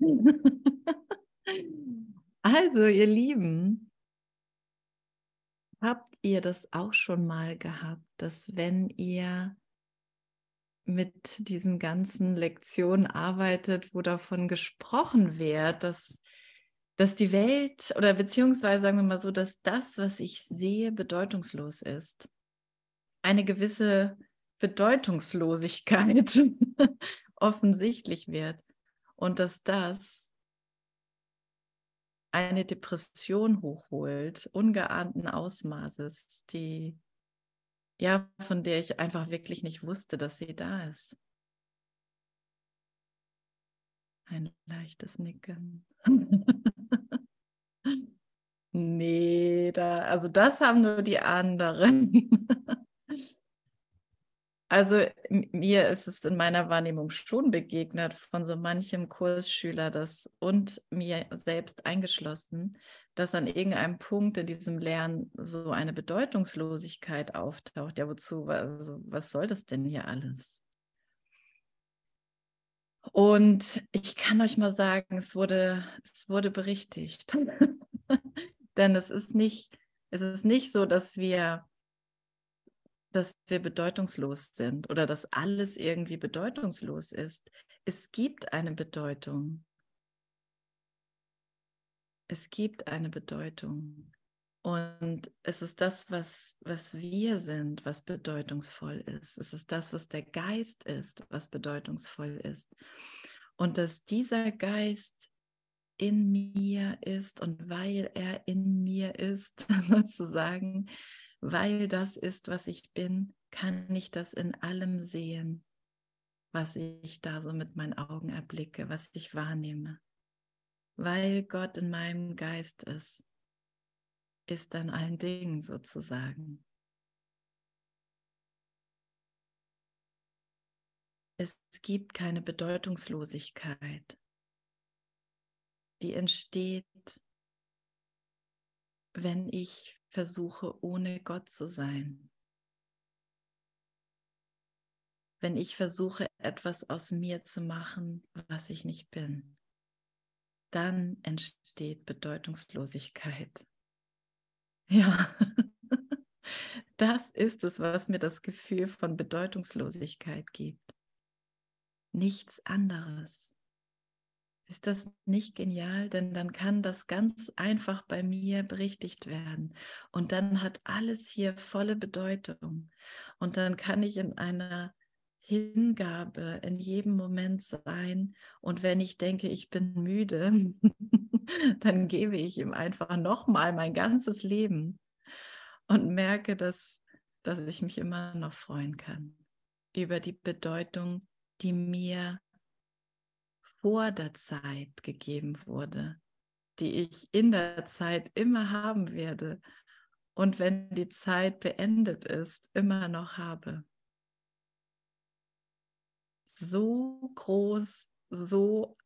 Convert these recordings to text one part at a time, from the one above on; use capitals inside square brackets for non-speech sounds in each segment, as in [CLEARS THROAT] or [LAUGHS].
[LAUGHS] Also, ihr Lieben, habt ihr das auch schon mal gehabt, dass wenn ihr mit diesen ganzen Lektionen arbeitet, wo davon gesprochen wird, dass, dass die Welt oder beziehungsweise sagen wir mal so, dass das, was ich sehe, bedeutungslos ist. Eine gewisse Bedeutungslosigkeit [LAUGHS] offensichtlich wird und dass das eine Depression hochholt, ungeahnten Ausmaßes, die ja, von der ich einfach wirklich nicht wusste, dass sie da ist. Ein leichtes Nicken. [LAUGHS] nee, da, also das haben nur die anderen. [LAUGHS] Also mir ist es in meiner Wahrnehmung schon begegnet von so manchem Kursschüler das und mir selbst eingeschlossen, dass an irgendeinem Punkt in diesem Lernen so eine Bedeutungslosigkeit auftaucht. Ja, wozu? Also, was soll das denn hier alles? Und ich kann euch mal sagen, es wurde, es wurde berichtigt. [LAUGHS] Denn es ist nicht, es ist nicht so, dass wir dass wir bedeutungslos sind oder dass alles irgendwie bedeutungslos ist. Es gibt eine Bedeutung. Es gibt eine Bedeutung. Und es ist das, was, was wir sind, was bedeutungsvoll ist. Es ist das, was der Geist ist, was bedeutungsvoll ist. Und dass dieser Geist in mir ist und weil er in mir ist, [LAUGHS] sozusagen, weil das ist, was ich bin, kann ich das in allem sehen, was ich da so mit meinen Augen erblicke, was ich wahrnehme. Weil Gott in meinem Geist ist, ist an allen Dingen sozusagen. Es gibt keine Bedeutungslosigkeit, die entsteht, wenn ich versuche, ohne Gott zu sein. Wenn ich versuche, etwas aus mir zu machen, was ich nicht bin, dann entsteht Bedeutungslosigkeit. [LAUGHS] Ja, das ist es, was mir das Gefühl von Bedeutungslosigkeit gibt. Nichts anderes. Ist das nicht genial? Denn dann kann das ganz einfach bei mir berichtigt werden. Und dann hat alles hier volle Bedeutung. Und dann kann ich in einer Hingabe in jedem Moment sein. Und wenn ich denke, ich bin müde, [LAUGHS] dann gebe ich ihm einfach nochmal mein ganzes Leben und merke, dass, dass ich mich immer noch freuen kann über die Bedeutung, die mir vor der Zeit gegeben wurde, die ich in der Zeit immer haben werde und wenn die Zeit beendet ist, immer noch habe. So groß, so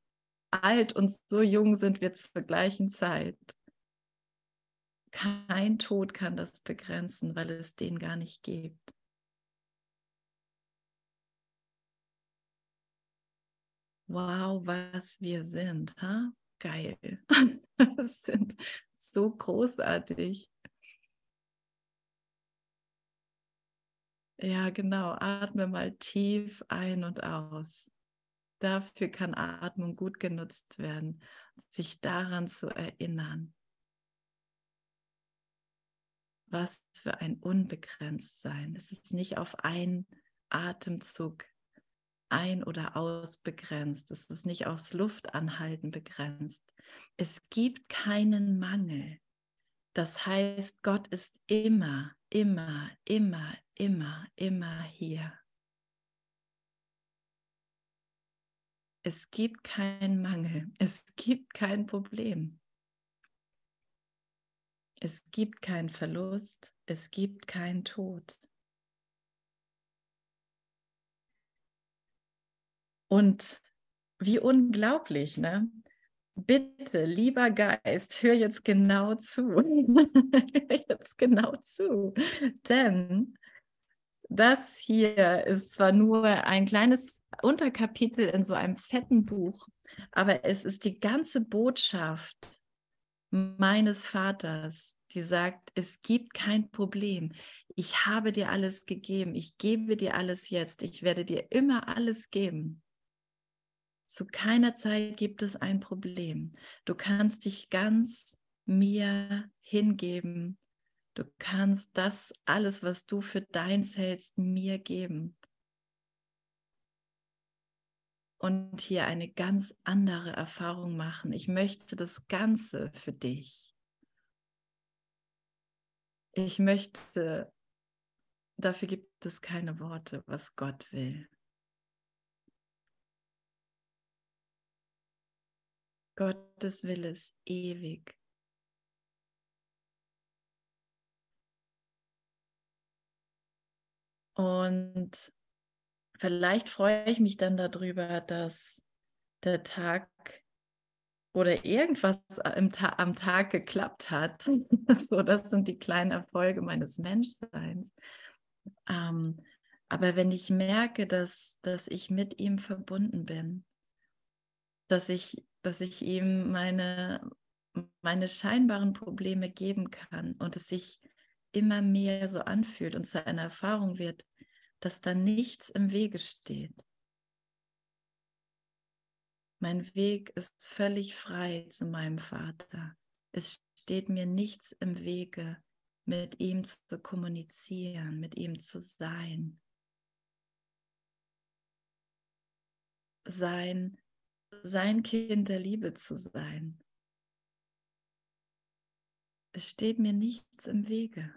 alt und so jung sind wir zur gleichen Zeit. Kein Tod kann das begrenzen, weil es den gar nicht gibt. Wow, was wir sind. Ha? Geil. [LAUGHS] Wir sind so großartig. Ja, genau. Atme mal tief ein und aus. Dafür kann Atmung gut genutzt werden, sich daran zu erinnern. Was für ein Unbegrenztsein. Es ist nicht auf einen Atemzug ein- oder ausbegrenzt. Es ist nicht aufs Luftanhalten begrenzt. Es gibt keinen Mangel. Das heißt, Gott ist immer, immer, immer, immer, immer hier. Es gibt keinen Mangel. Es gibt kein Problem. Es gibt keinen Verlust. Es gibt keinen Tod. Und wie unglaublich, ne? Bitte, lieber Geist, hör jetzt genau zu. [LAUGHS] hör jetzt genau zu. Denn das hier ist zwar nur ein kleines Unterkapitel in so einem fetten Buch, Aber es ist die ganze Botschaft meines Vaters, die sagt, es gibt kein Problem. Ich habe dir alles gegeben. Ich gebe dir alles jetzt. Ich werde dir immer alles geben. Zu keiner Zeit gibt es ein Problem. Du kannst dich ganz mir hingeben. Du kannst das alles, was du für deins hältst, mir geben. Und hier eine ganz andere Erfahrung machen. Ich möchte das Ganze für dich. Ich möchte, dafür gibt es keine Worte, was Gott will. Gottes Wille ist ewig. Und vielleicht freue ich mich dann darüber, dass der Tag oder irgendwas Ta am Tag geklappt hat. [LAUGHS] so, das sind die kleinen Erfolge meines Menschseins. Ähm, aber wenn ich merke, dass, dass ich mit ihm verbunden bin, dass ich, dass ich ihm meine, meine scheinbaren Probleme geben kann und es sich immer mehr so anfühlt und zu einer Erfahrung wird, dass da nichts im Wege steht. Mein Weg ist völlig frei zu meinem Vater. Es steht mir nichts im Wege, mit ihm zu kommunizieren, mit ihm zu sein. Sein, sein Kind der Liebe zu sein. Es steht mir nichts im Wege.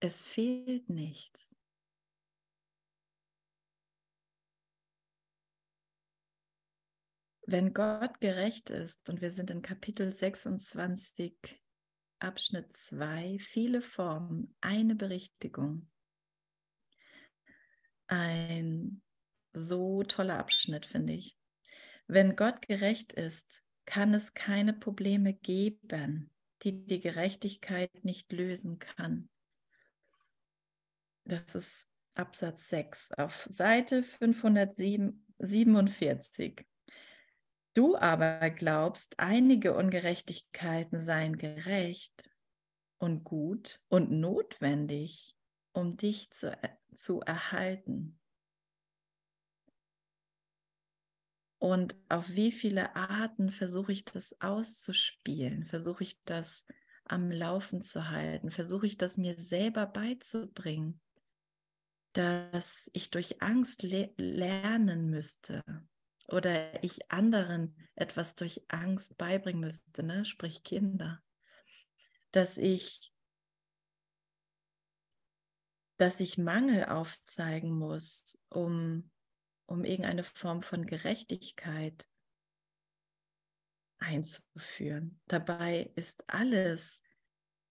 Es fehlt nichts. Wenn Gott gerecht ist, und wir sind in Kapitel 26, Abschnitt 2, viele Formen, eine Berichtigung. Ein so toller Abschnitt, finde ich. Wenn Gott gerecht ist, kann es keine Probleme geben, die die Gerechtigkeit nicht lösen kann. Das ist Absatz 6 auf Seite 547. Du aber glaubst, einige Ungerechtigkeiten seien gerecht und gut und notwendig, um dich zu, zu erhalten. Und auf wie viele Arten versuche ich das auszuspielen? Versuche ich das am Laufen zu halten? Versuche ich das mir selber beizubringen, dass ich durch Angst le lernen müsste, oder ich anderen etwas durch Angst beibringen müsste, ne? sprich Kinder, dass ich, dass ich Mangel aufzeigen muss, um, um irgendeine Form von Gerechtigkeit einzuführen. Dabei ist alles,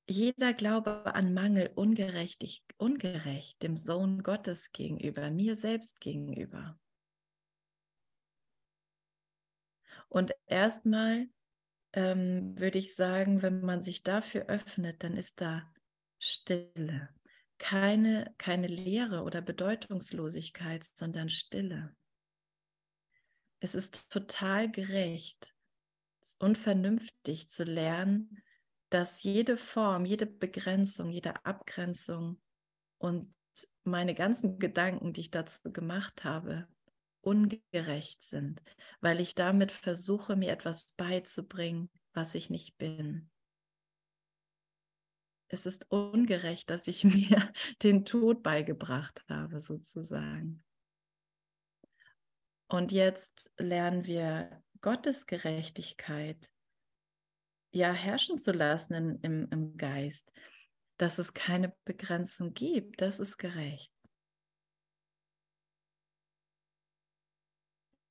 jeder Glaube an Mangel ungerechtig, ungerecht dem Sohn Gottes gegenüber, mir selbst gegenüber. Und erstmal ähm, würde ich sagen, wenn man sich dafür öffnet, dann ist da Stille. Keine, keine Leere oder Bedeutungslosigkeit, sondern Stille. Es ist total gerecht und vernünftig zu lernen, dass jede Form, jede Begrenzung, jede Abgrenzung und meine ganzen Gedanken, die ich dazu gemacht habe, ungerecht sind, weil ich damit versuche, mir etwas beizubringen, was ich nicht bin. Es ist ungerecht, dass ich [LAUGHS] mir den Tod beigebracht habe, sozusagen. Und jetzt lernen wir Gottes Gerechtigkeit ja herrschen zu lassen im, im, im Geist, dass es keine Begrenzung gibt. Das ist gerecht.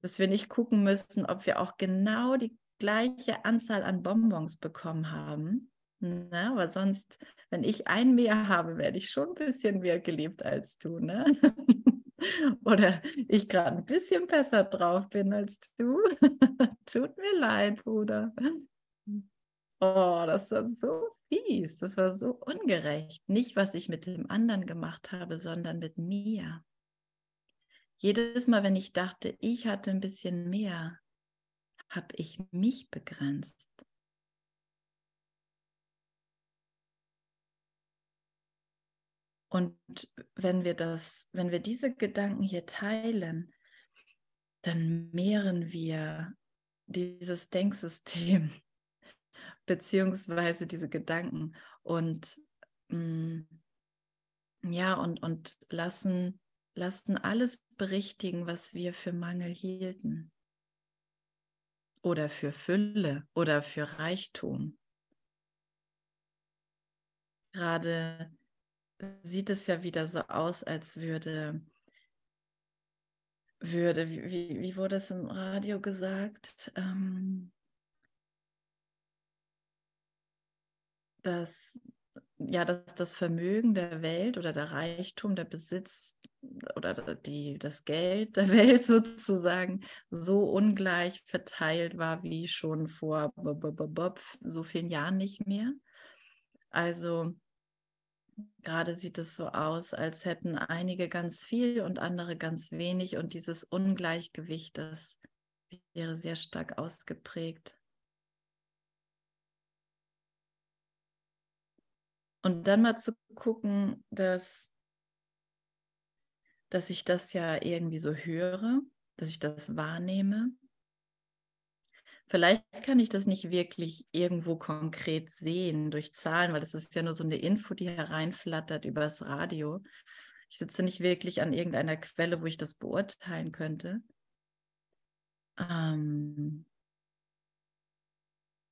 dass wir nicht gucken müssen, ob wir auch genau die gleiche Anzahl an Bonbons bekommen haben. Ne? Aber sonst, wenn ich ein mehr habe, werde ich schon ein bisschen mehr geliebt als du. Ne? [LAUGHS] Oder ich gerade ein bisschen besser drauf bin als du. [LAUGHS] Tut mir leid, Bruder. Oh, das war so fies, das war so ungerecht. Nicht, was ich mit dem anderen gemacht habe, sondern mit mir. Jedes Mal, wenn ich dachte, ich hatte ein bisschen mehr, habe ich mich begrenzt? Und wenn wir das, wenn wir diese Gedanken hier teilen, dann mehren wir dieses Denksystem [LAUGHS] beziehungsweise diese Gedanken und mh, mm, ja und, und lassen, lassen alles berichtigen, was wir für Mangel hielten oder für Fülle oder für Reichtum. Gerade sieht es ja wieder so aus, als würde, würde wie, wie wurde es im Radio gesagt, ähm, dass, ja, dass das Vermögen der Welt oder der Reichtum, der Besitz oder die, das Geld der Welt [LAUGHS] sozusagen so ungleich verteilt war wie schon vor so vielen Jahren nicht mehr. Also Gerade sieht es so aus, als hätten einige ganz viel und andere ganz wenig und dieses Ungleichgewicht, das wäre sehr stark ausgeprägt. Und dann mal zu gucken, dass, dass ich das ja irgendwie so höre, dass ich das wahrnehme Vielleicht kann ich das nicht wirklich irgendwo konkret sehen durch Zahlen, weil das ist ja nur so eine Info, die hereinflattert übers Radio. Ich sitze nicht wirklich an irgendeiner Quelle, wo ich das beurteilen könnte. Ähm,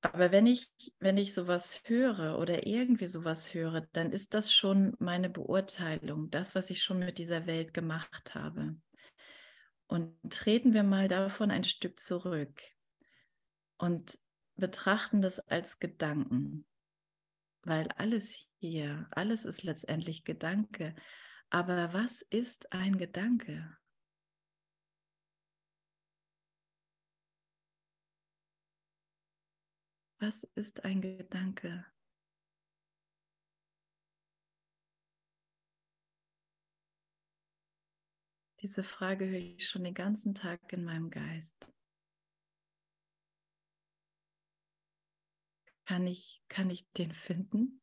aber wenn ich, wenn ich sowas höre oder irgendwie sowas höre, dann ist das schon meine Beurteilung, das, was ich schon mit dieser Welt gemacht habe. Und treten wir mal davon ein Stück zurück und betrachten das als Gedanken, weil alles hier, alles ist letztendlich Gedanke. Aber was ist ein Gedanke? Was ist ein Gedanke? Diese Frage höre ich schon den ganzen Tag in meinem Geist. Kann ich, kann ich den finden?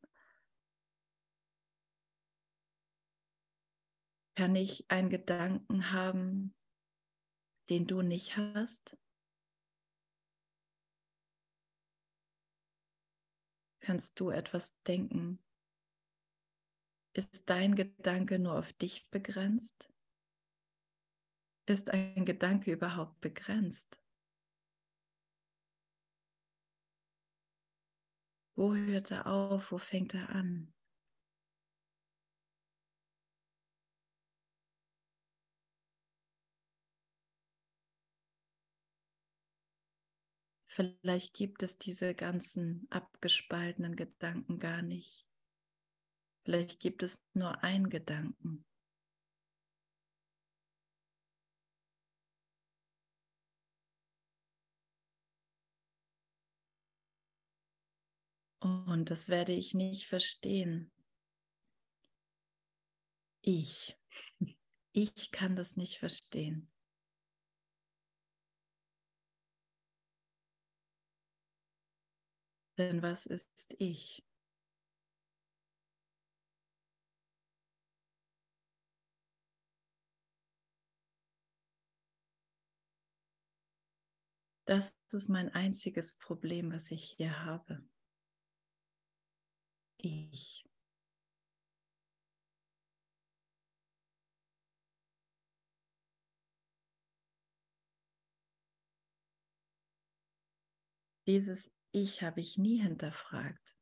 Kann ich einen Gedanken haben, den du nicht hast? Kannst du etwas denken? Ist dein Gedanke nur auf dich begrenzt? Ist ein Gedanke überhaupt begrenzt? Wo hört er auf? Wo fängt er an? Vielleicht gibt es diese ganzen abgespaltenen Gedanken gar nicht. Vielleicht gibt es nur einen Gedanken. Und das werde ich nicht verstehen. Ich. Ich kann das nicht verstehen. Denn was ist ich? Das ist mein einziges Problem, was ich hier habe. Ich. Dieses Ich habe ich nie hinterfragt.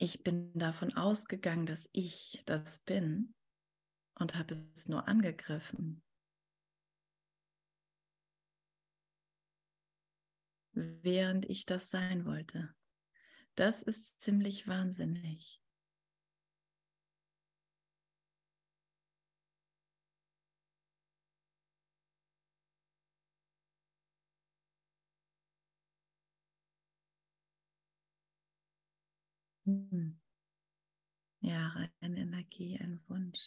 Ich bin davon ausgegangen, dass ich das bin und habe es nur angegriffen. Während ich das sein wollte. Das ist ziemlich wahnsinnig. Hm. Ja, reine Energie, ein Wunsch.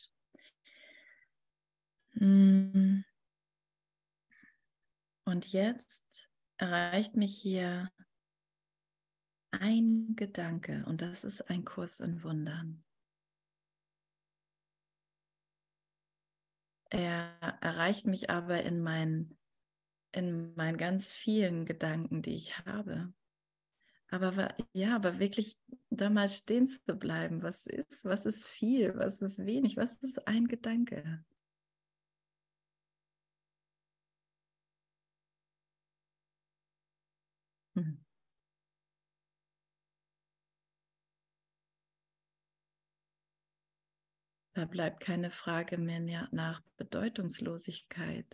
Hm. Und jetzt erreicht mich hier ein Gedanke und das ist ein Kurs in Wundern. Er erreicht mich aber in meinen, in meinen ganz vielen Gedanken, die ich habe. Aber ja, aber wirklich da mal stehen zu bleiben, was ist, was ist viel, was ist wenig, was ist ein Gedanke? Hm. Da bleibt keine Frage mehr nach Bedeutungslosigkeit.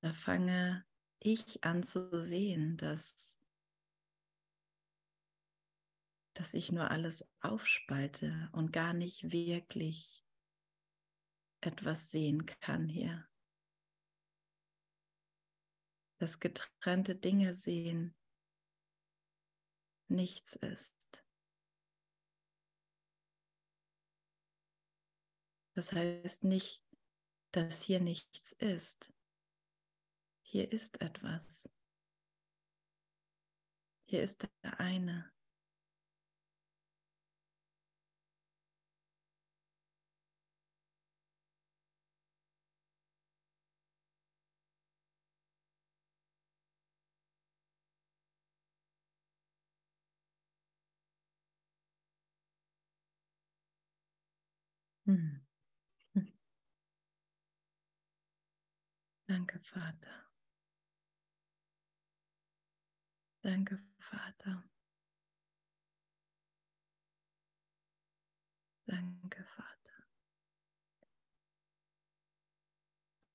Da fange ich an zu sehen, dass, dass ich nur alles aufspalte und gar nicht wirklich etwas sehen kann hier. Dass getrennte Dinge sehen nichts ist. Das heißt nicht, dass hier nichts ist. Hier ist etwas. Hier ist der eine. Hm. Danke, Vater. Danke, Vater. Danke, Vater.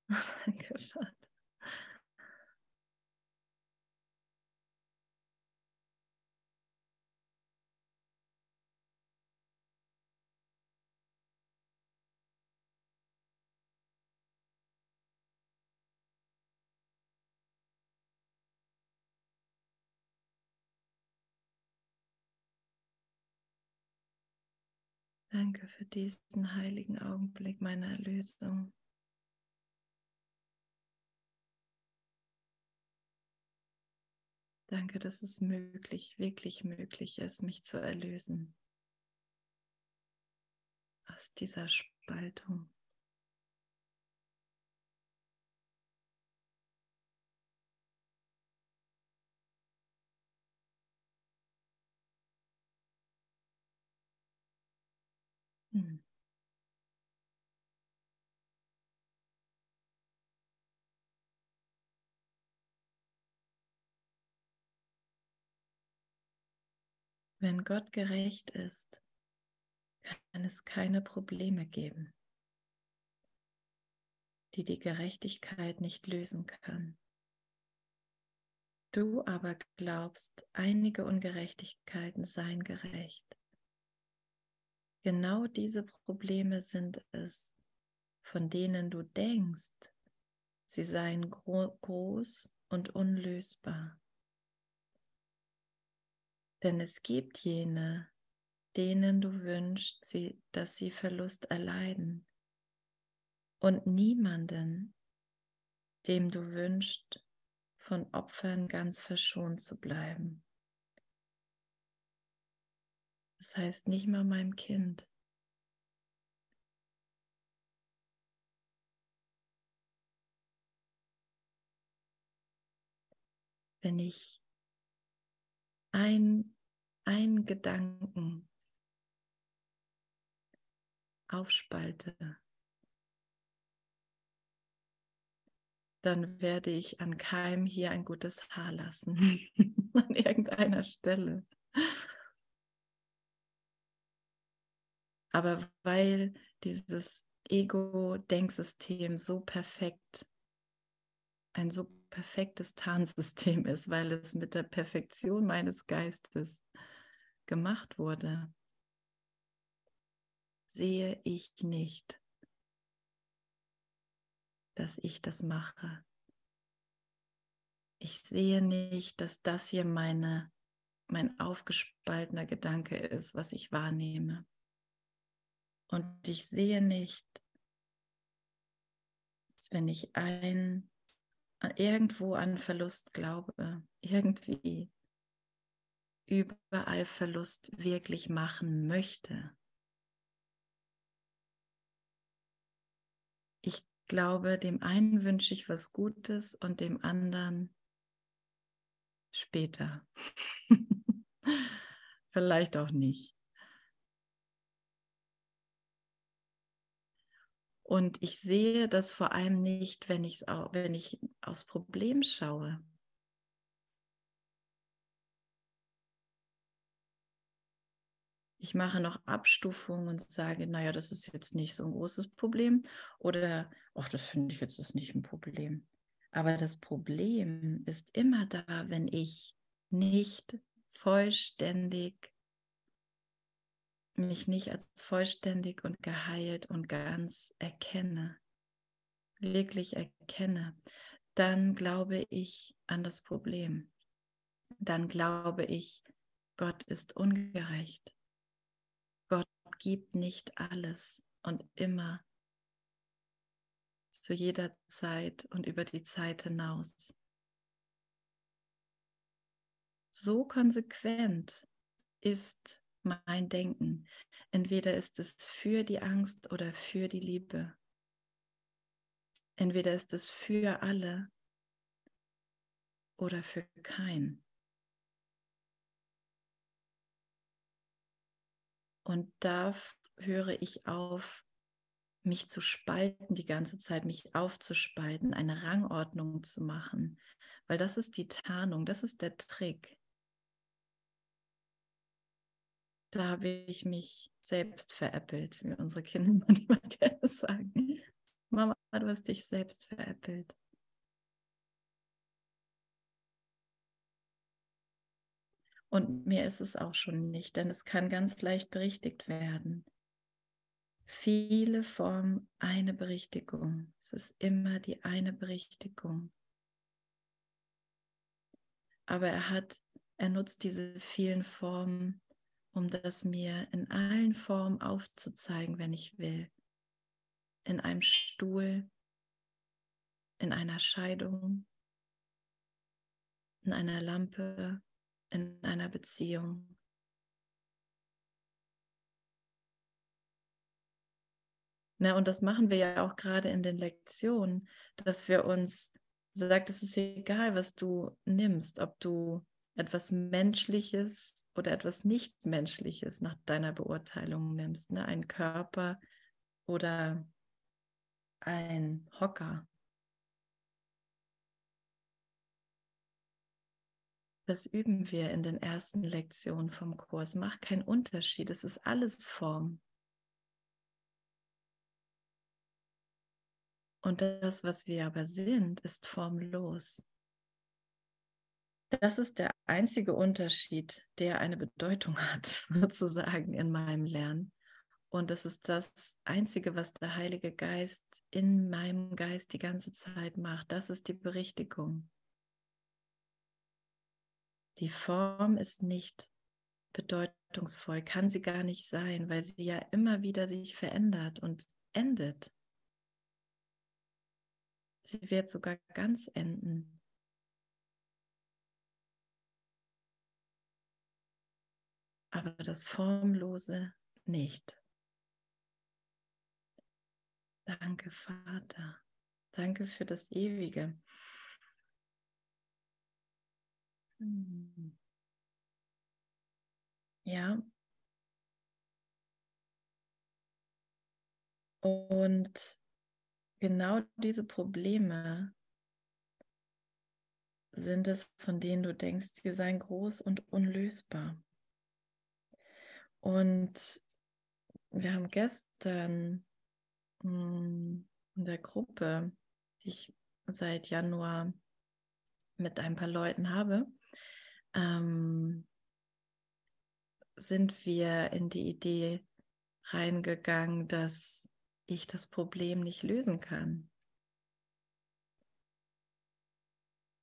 [LAUGHS] Danke, Vater. Danke für diesen heiligen Augenblick meiner Erlösung. Danke, dass es möglich, wirklich möglich ist, mich zu erlösen aus dieser Spaltung. Hm. Wenn Gott gerecht ist, kann es keine Probleme geben, die die Gerechtigkeit nicht lösen kann. Du aber glaubst, einige Ungerechtigkeiten seien gerecht. Genau diese Probleme sind es, von denen du denkst, sie seien gro groß und unlösbar. Denn es gibt jene, denen du wünschst, sie, dass sie Verlust erleiden, und niemanden, dem du wünschst, von Opfern ganz verschont zu bleiben. Das heißt nicht mal meinem Kind. Wenn ich ein, Gedanken aufspalte, dann werde ich an keinem hier ein gutes Haar lassen, [LAUGHS] an irgendeiner Stelle. Aber weil dieses Ego-Denksystem so perfekt, ein so perfektes Tarnsystem [LAUGHS] ist, weil es mit der Perfektion meines Geistes gemacht wurde, sehe ich nicht, dass ich das mache. Ich sehe nicht, dass das hier meine mein aufgespaltener Gedanke ist, was ich wahrnehme. Und ich sehe nicht, dass wenn ich ein irgendwo an Verlust glaube, irgendwie überall Verlust wirklich machen möchte. Ich glaube, dem einen wünsche ich was Gutes und dem anderen später. [LAUGHS] Vielleicht auch nicht. Und ich sehe das vor allem nicht, wenn, ich's auch, wenn ich aufs Problem schaue. Ich mache noch Abstufungen und sage, naja, das ist jetzt nicht so ein großes Problem. Oder, ach, das finde ich jetzt ist nicht ein Problem. Aber das Problem ist immer da, wenn ich nicht vollständig mich nicht als vollständig und geheilt und ganz erkenne, wirklich erkenne, dann glaube ich an das Problem. Dann glaube ich, Gott ist ungerecht. Gott gibt nicht alles und immer zu jeder Zeit und über die Zeit hinaus. So konsequent ist mein Denken. Entweder ist es für die Angst oder für die Liebe. Entweder ist es für alle oder für keinen. Und da höre ich auf, mich zu spalten die ganze Zeit, mich aufzuspalten, eine Rangordnung zu machen, weil das ist die Tarnung, das ist der Trick. Da habe ich mich selbst veräppelt, wie unsere Kinder [LAUGHS] manchmal gerne sagen. Mama, du hast dich selbst veräppelt. Und mir ist es auch schon nicht, denn es kann ganz leicht berichtigt werden. Viele Formen, eine Berichtigung. Es ist immer die eine Berichtigung. Aber er hat, er nutzt diese vielen Formen um das mir in allen Formen aufzuzeigen, wenn ich will. In einem Stuhl, in einer Scheidung, in einer Lampe, in einer Beziehung. Na, und das machen wir ja auch gerade in den Lektionen, dass wir uns sagt, es ist egal, was du nimmst, ob du etwas Menschliches oder etwas Nichtmenschliches nach deiner Beurteilung nimmst, ne? ein Körper oder ein Hocker. Das üben wir in den ersten Lektionen vom Kurs. Macht keinen Unterschied, es ist alles Form. Und das, was wir aber sind, ist formlos. Das ist der einzige Unterschied, der eine Bedeutung hat, [LAUGHS] sozusagen in meinem Lernen. Und das ist das Einzige, was der Heilige Geist in meinem Geist die ganze Zeit macht. Das ist die Berichtigung. Die Form ist nicht bedeutungsvoll, kann sie gar nicht sein, weil sie ja immer wieder sich verändert und endet. Sie wird sogar ganz enden. Aber das Formlose nicht. Danke, Vater. Danke für das Ewige. Hm. Ja. Und genau diese Probleme sind es, von denen du denkst, sie seien groß und unlösbar. Und wir haben gestern hm, in der Gruppe, die ich seit Januar mit ein paar Leuten habe, ähm, sind wir in die Idee reingegangen, dass ich das Problem nicht lösen kann.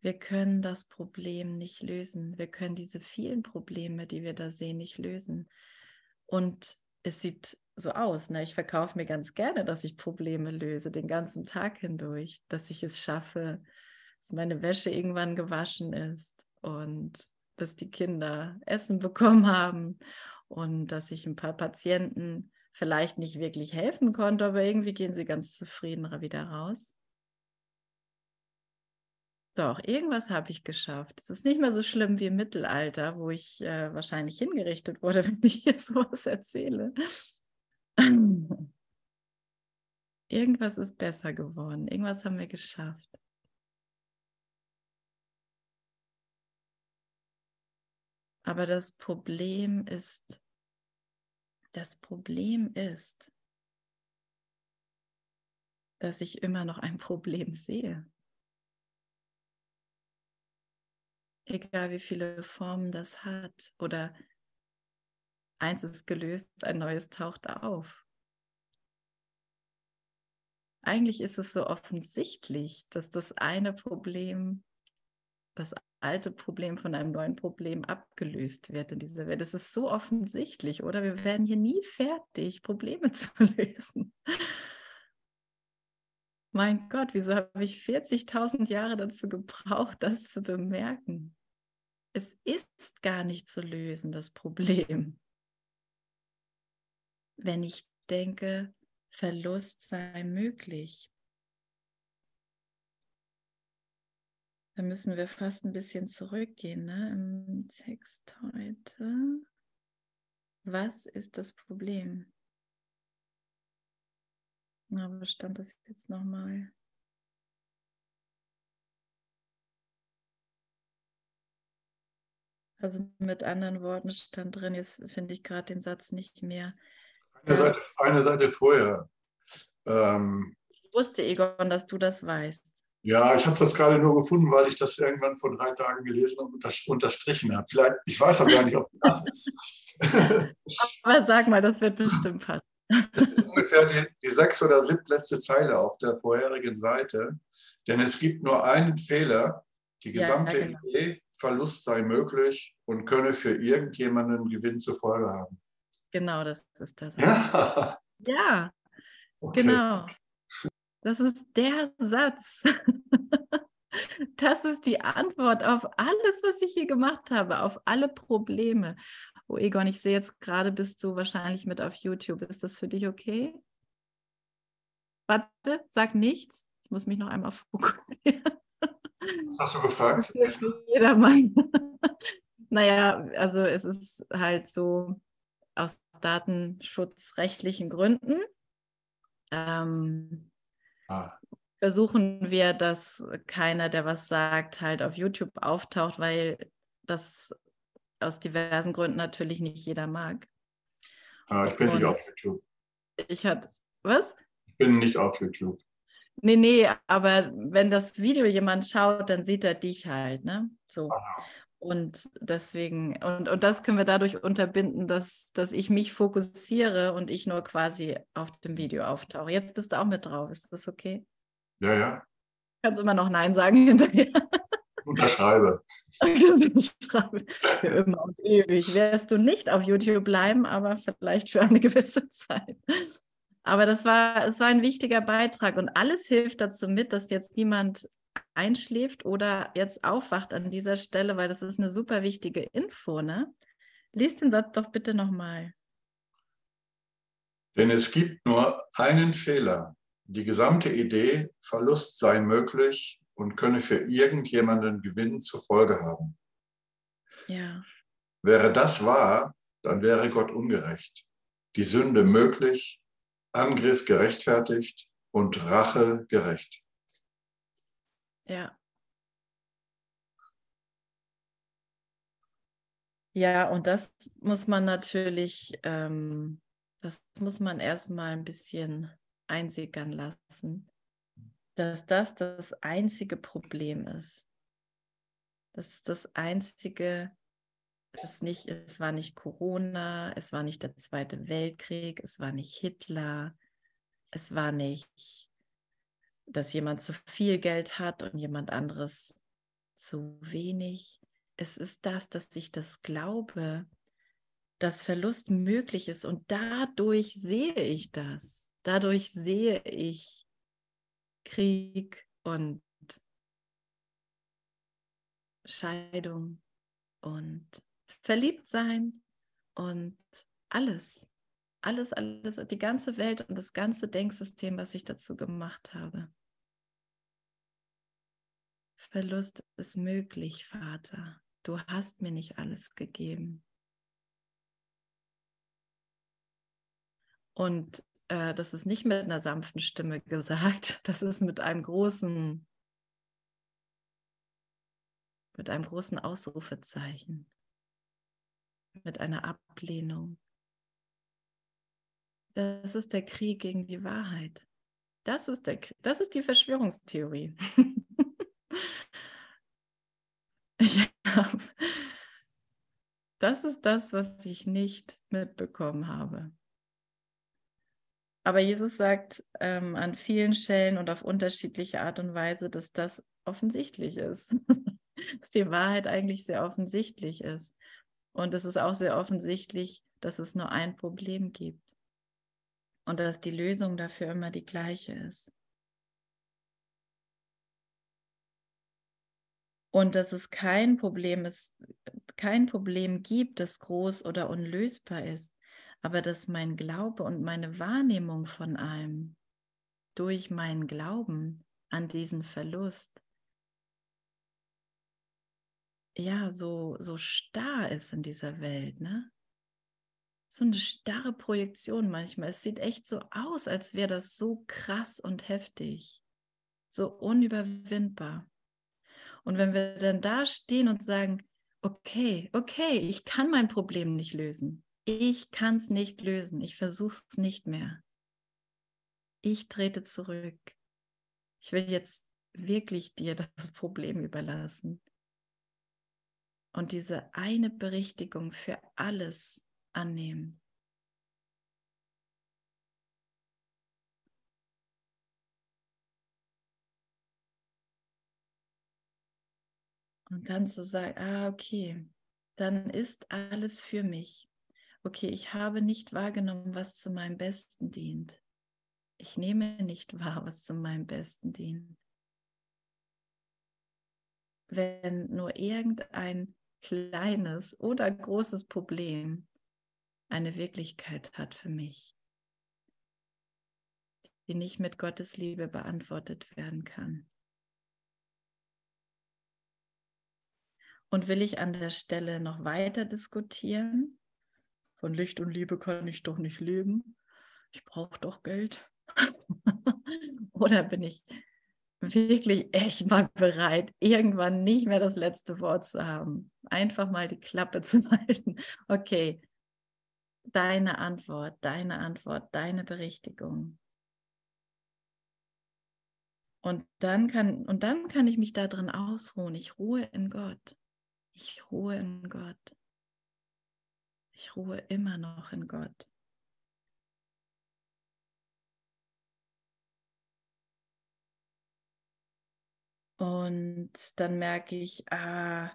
wir können das Problem nicht lösen. Wir können diese vielen Probleme, die wir da sehen, nicht lösen. Und es sieht so aus. Ne? Ich verkaufe mir ganz gerne, dass ich Probleme löse, den ganzen Tag hindurch, dass ich es schaffe, dass meine Wäsche irgendwann gewaschen ist und dass die Kinder Essen [LAUGHS] bekommen haben und dass ich ein paar Patienten vielleicht nicht wirklich helfen konnte, aber irgendwie gehen sie ganz zufrieden wieder raus. Doch, irgendwas habe ich geschafft. Es ist nicht mehr so schlimm wie im Mittelalter, wo ich äh, wahrscheinlich hingerichtet [LAUGHS] wurde, wenn ich hier sowas erzähle. [CLEARS THROAT] Irgendwas ist besser geworden. Irgendwas haben wir geschafft. Aber das Problem ist, das Problem ist, dass ich immer noch ein Problem sehe. Egal wie viele Formen das hat oder eins ist gelöst, ein neues taucht auf. Eigentlich ist es so offensichtlich, dass das eine Problem, das alte Problem von einem neuen Problem abgelöst wird in dieser Welt. Es ist so offensichtlich, oder? Wir werden hier nie fertig, Probleme [LAUGHS] zu lösen. Mein Gott, wieso habe ich 40.000 Jahre dazu gebraucht, das zu bemerken? Es ist gar nicht zu lösen, das Problem wenn ich denke, Verlust sei möglich. Da müssen wir fast ein bisschen zurückgehen ne, im Text heute. Was ist das Problem? Na, wo stand das jetzt nochmal? Also mit anderen Worten stand drin, jetzt finde ich gerade den Satz nicht mehr. Eine, Seite, eine Seite vorher. Ähm, ich wusste, Egon, dass du das weißt. Ja, ich habe das gerade nur gefunden, weil ich das irgendwann vor drei Tagen gelesen und unterstrichen habe. Vielleicht, ich weiß doch gar nicht, ob das [LAUGHS] ist. Aber sag mal, das wird bestimmt passen. Das ist ungefähr die, die sechs- oder siebtletzte Zeile auf der vorherigen Seite. Denn es gibt nur einen Fehler. Die gesamte ja, genau. Idee, Verlust sei möglich und könne für irgendjemanden Gewinn zur Folge haben. Genau, das ist das. Ja, [LAUGHS] ja okay. genau. Das ist der Satz. [LAUGHS] Das ist die Antwort auf alles, was ich hier gemacht habe, auf alle Probleme. Oh, Egon, ich sehe jetzt gerade, bist du wahrscheinlich mit auf YouTube. Ist das für dich okay? Warte, sag nichts. Ich muss mich noch einmal [LAUGHS] fokussieren. Was hast du gefragt? Das ist jedermann. [LAUGHS] naja, also es ist halt so, aus datenschutzrechtlichen Gründen ähm, ah. versuchen wir, dass keiner, der was sagt, halt auf YouTube auftaucht, weil das aus diversen Gründen natürlich nicht jeder mag. Ah, ich bin Und nicht auf YouTube. Ich hatte, was? Ich bin nicht auf YouTube. Nee, nee, aber wenn das Video jemand schaut, dann sieht er dich halt, ne? So. Aha. Und deswegen, und, und das können wir dadurch unterbinden, dass, dass ich mich fokussiere und ich nur quasi auf dem Video auftauche. Jetzt bist du auch mit drauf, ist das okay? Ja, ja. Kannst immer noch Nein sagen [LAUGHS] hinterher. Unterschreibe. [LAUGHS] Unterschreibe. Für immer und ewig wirst du nicht auf YouTube bleiben, aber vielleicht für eine gewisse Zeit. Aber das war, es war ein wichtiger Beitrag und alles hilft dazu mit, dass jetzt niemand einschläft oder jetzt aufwacht an dieser Stelle, weil das ist eine super wichtige Info, ne? Lies den Satz doch bitte nochmal. Denn es gibt nur einen Fehler. Die gesamte Idee, Verlust sei möglich und könne für irgendjemanden Gewinn zur Folge haben. Ja. Wäre das wahr, dann wäre Gott ungerecht. Die Sünde möglich, Angriff gerechtfertigt und Rache gerecht. Ja. Ja, und das muss man natürlich, ähm, das muss man erstmal ein bisschen einsickern lassen, dass das das einzige Problem ist. Das ist das einzige, es, nicht, es war nicht Corona, es war nicht der Zweite Weltkrieg, es war nicht Hitler, es war nicht dass jemand zu viel Geld hat und jemand anderes zu wenig. Es ist das, dass ich das glaube, dass Verlust möglich ist und dadurch sehe ich das. Dadurch sehe ich Krieg und Scheidung und verliebt sein und alles. Alles, alles, die ganze Welt und das ganze Denksystem, was ich dazu gemacht habe. Verlust ist möglich, Vater. Du hast mir nicht alles gegeben. Und äh, das ist nicht mit einer sanften Stimme [LAUGHS] gesagt, das ist mit einem großen, mit einem großen Ausrufezeichen, mit einer Ablehnung. Das ist der Krieg gegen die Wahrheit. Das ist, der, das ist die Verschwörungstheorie. [LAUGHS] das ist das, was ich nicht mitbekommen habe. Aber Jesus sagt ähm, an vielen Stellen und auf unterschiedliche Art und Weise, dass das offensichtlich ist. [LAUGHS] dass die Wahrheit eigentlich sehr offensichtlich ist. Und es ist auch sehr offensichtlich, dass es nur ein Problem gibt. Und dass die Lösung dafür immer die gleiche ist. Und dass es kein Problem ist, kein Problem gibt, das groß oder unlösbar ist, aber dass mein Glaube und meine Wahrnehmung von allem durch meinen Glauben an diesen Verlust ja so so starr ist in dieser Welt, ne? So eine starre Projektion manchmal. Es sieht echt so aus, als wäre das so krass und heftig, so unüberwindbar. Und wenn wir dann da stehen und sagen, okay, okay, ich kann mein Problem nicht lösen ich kann es nicht lösen, ich versuche es nicht mehr. Ich trete zurück. Ich will jetzt wirklich dir das Problem überlassen. Und diese eine Berichtigung für alles annehmen. Und dann zu sagen, ah, okay, dann ist alles für mich okay, ich habe nicht wahrgenommen, was zu meinem Besten dient. Ich nehme nicht wahr, was zu meinem Besten dient. Wenn nur irgendein kleines oder großes Problem eine Wirklichkeit hat für mich, die nicht mit Gottes Liebe beantwortet werden kann. Und will ich an der Stelle noch weiter diskutieren? Von Licht und Liebe kann ich doch nicht leben. Ich brauche doch Geld. [LAUGHS] Oder bin ich wirklich echt mal bereit, irgendwann nicht mehr das letzte Wort zu haben? Einfach mal die Klappe [LAUGHS] zu halten. Okay, deine Antwort, deine Antwort, deine Berichtigung. Und dann kann, und dann kann ich mich da drin ausruhen. Ich ruhe in Gott. Ich ruhe in Gott. Ich ruhe immer noch in Gott. Und dann merke ich, ah,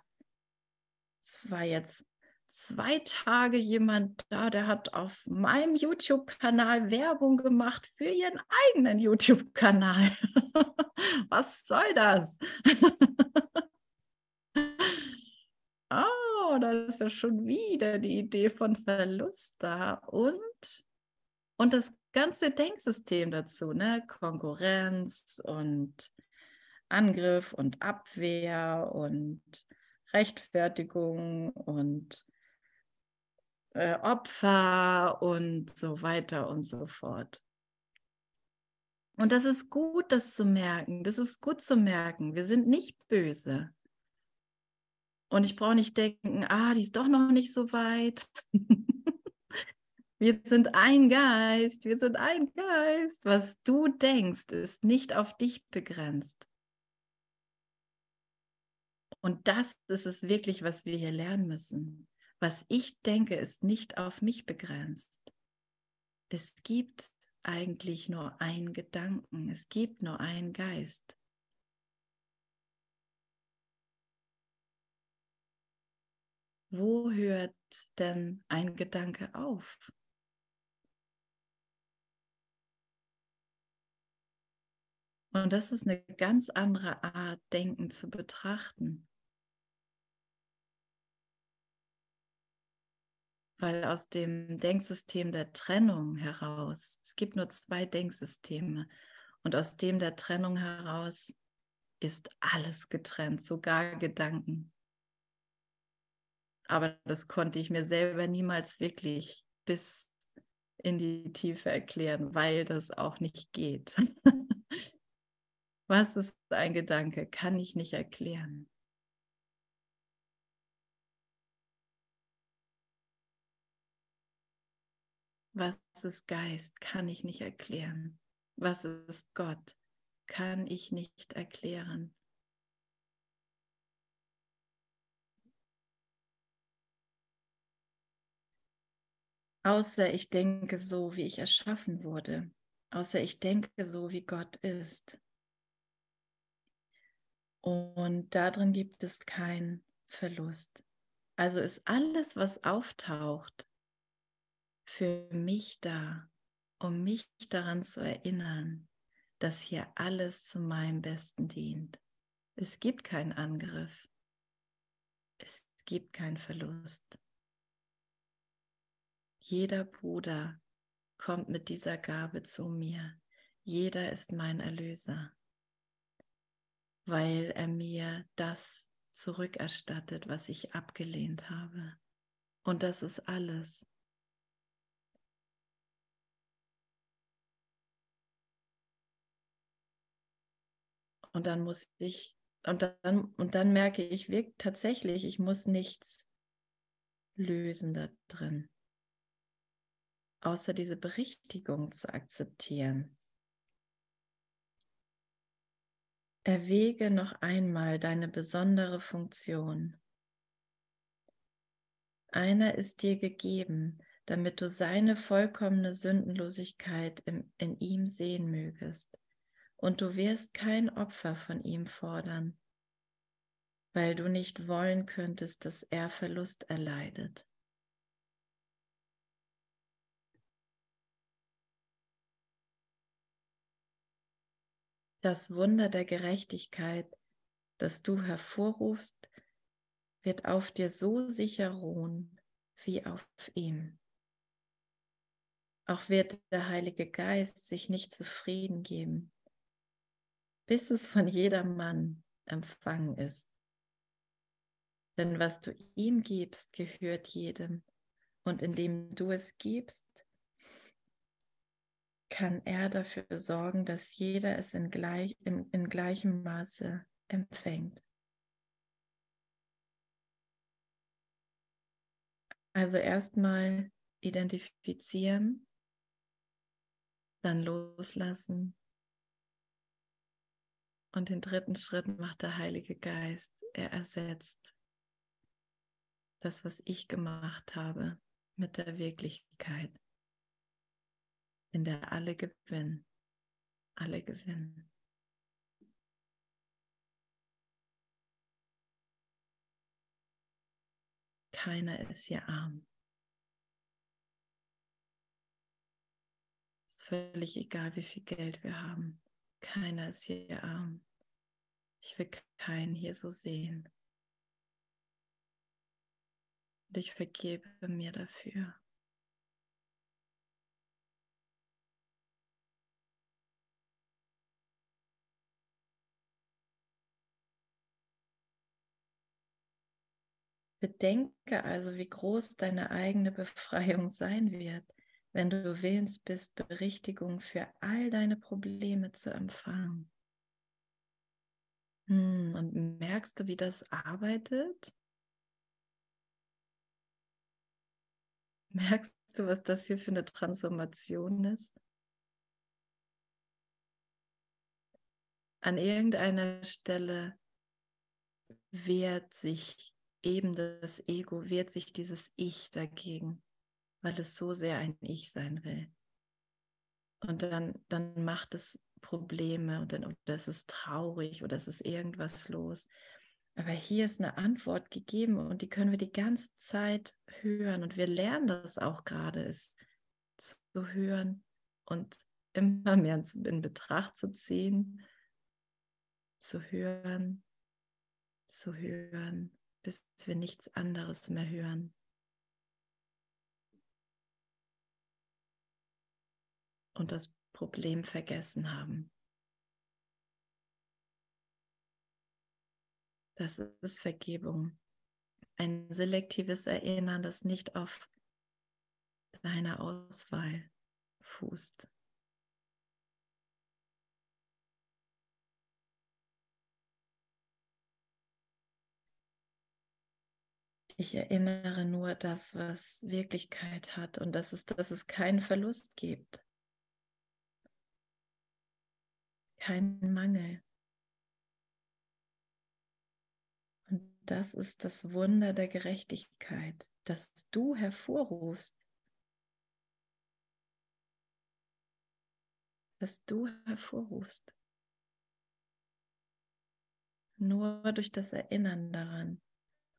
es war jetzt zwei Tage jemand da, der hat auf meinem YouTube-Kanal Werbung gemacht für ihren eigenen YouTube-Kanal. [LAUGHS] Was soll das? [LAUGHS] oh, da ist ja schon wieder die Idee von Verlust da und, und das ganze Denksystem dazu, ne? Konkurrenz und Angriff und Abwehr und Rechtfertigung und äh, Opfer und so weiter und so fort. Und das ist gut, das zu merken. Das ist gut zu merken. Wir sind nicht böse. Und ich brauche nicht denken, ah, die ist doch noch nicht so weit. [LAUGHS] wir sind ein Geist, wir sind ein Geist. Was du denkst, ist nicht auf dich begrenzt. Und das ist es wirklich, was wir hier lernen müssen. Was ich denke, ist nicht auf mich begrenzt. Es gibt eigentlich nur einen Gedanken, es gibt nur einen Geist. Wo hört denn ein Gedanke auf? Und das ist eine ganz andere Art, Denken zu betrachten. Weil aus dem Denksystem der Trennung heraus, es gibt nur zwei Denksysteme, und aus dem der Trennung heraus ist alles getrennt, sogar Gedanken. Aber das konnte ich mir selber niemals wirklich bis in die Tiefe erklären, weil das auch nicht geht. [LAUGHS] Was ist ein Gedanke? Kann ich nicht erklären. Was ist Geist? Kann ich nicht erklären. Was ist Gott? Kann ich nicht erklären. Außer ich denke so, wie ich erschaffen wurde. Außer ich denke so, wie Gott ist. Und darin gibt es keinen Verlust. Also ist alles, was auftaucht, für mich da, um mich daran zu erinnern, dass hier alles zu meinem Besten dient. Es gibt keinen Angriff. Es gibt keinen Verlust. Jeder Bruder kommt mit dieser Gabe zu mir. Jeder ist mein Erlöser weil er mir das zurückerstattet, was ich abgelehnt habe. Und das ist alles. Und dann muss ich, und dann, und dann merke ich wirklich tatsächlich, ich muss nichts lösen da drin, außer diese Berichtigung zu akzeptieren. Erwäge noch einmal deine besondere Funktion. Einer ist dir gegeben, damit du seine vollkommene Sündenlosigkeit in, in ihm sehen mögest. Und du wirst kein Opfer von ihm fordern, weil du nicht wollen könntest, dass er Verlust erleidet. Das Wunder der Gerechtigkeit, das du hervorrufst, wird auf dir so sicher ruhen wie auf ihm. Auch wird der Heilige Geist sich nicht zufrieden geben, bis es von jedermann empfangen ist. Denn was du ihm gibst, gehört jedem, und indem du es gibst, kann er dafür sorgen, dass jeder es in, gleich, in, in gleichem Maße empfängt. Also erstmal identifizieren, dann loslassen und den dritten Schritt macht der Heilige Geist. Er ersetzt das, was ich gemacht habe, mit der Wirklichkeit in der alle gewinnen. Alle gewinnen. Keiner ist hier arm. Es ist völlig egal, wie viel Geld wir haben. Keiner ist hier arm. Ich will keinen hier so sehen. Und ich vergebe mir dafür. Bedenke also, wie groß deine eigene Befreiung sein wird, wenn du willens bist, Berichtigung für all deine Probleme zu empfangen. Hm, und merkst du, wie das arbeitet? Merkst du, was das hier für eine Transformation ist? An irgendeiner Stelle wehrt sich eben das Ego wehrt sich dieses Ich dagegen, weil es so sehr ein Ich sein will. Und dann, dann macht es Probleme und dann, oder es ist traurig oder es ist irgendwas los. Aber hier ist eine Antwort gegeben und die können wir die ganze Zeit hören. Und wir lernen das auch gerade, es zu hören und immer mehr in Betracht zu ziehen, zu hören, zu hören, bis wir nichts anderes mehr hören. Und das Problem vergessen haben. Das ist Vergebung. Ein selektives Erinnern, das nicht auf deiner Auswahl fußt. Ich erinnere nur das, was Wirklichkeit hat und dass es, dass es keinen Verlust gibt. Keinen Mangel. Und das ist das Wunder der Gerechtigkeit, das du hervorrufst. Das du hervorrufst. Nur durch das Erinnern daran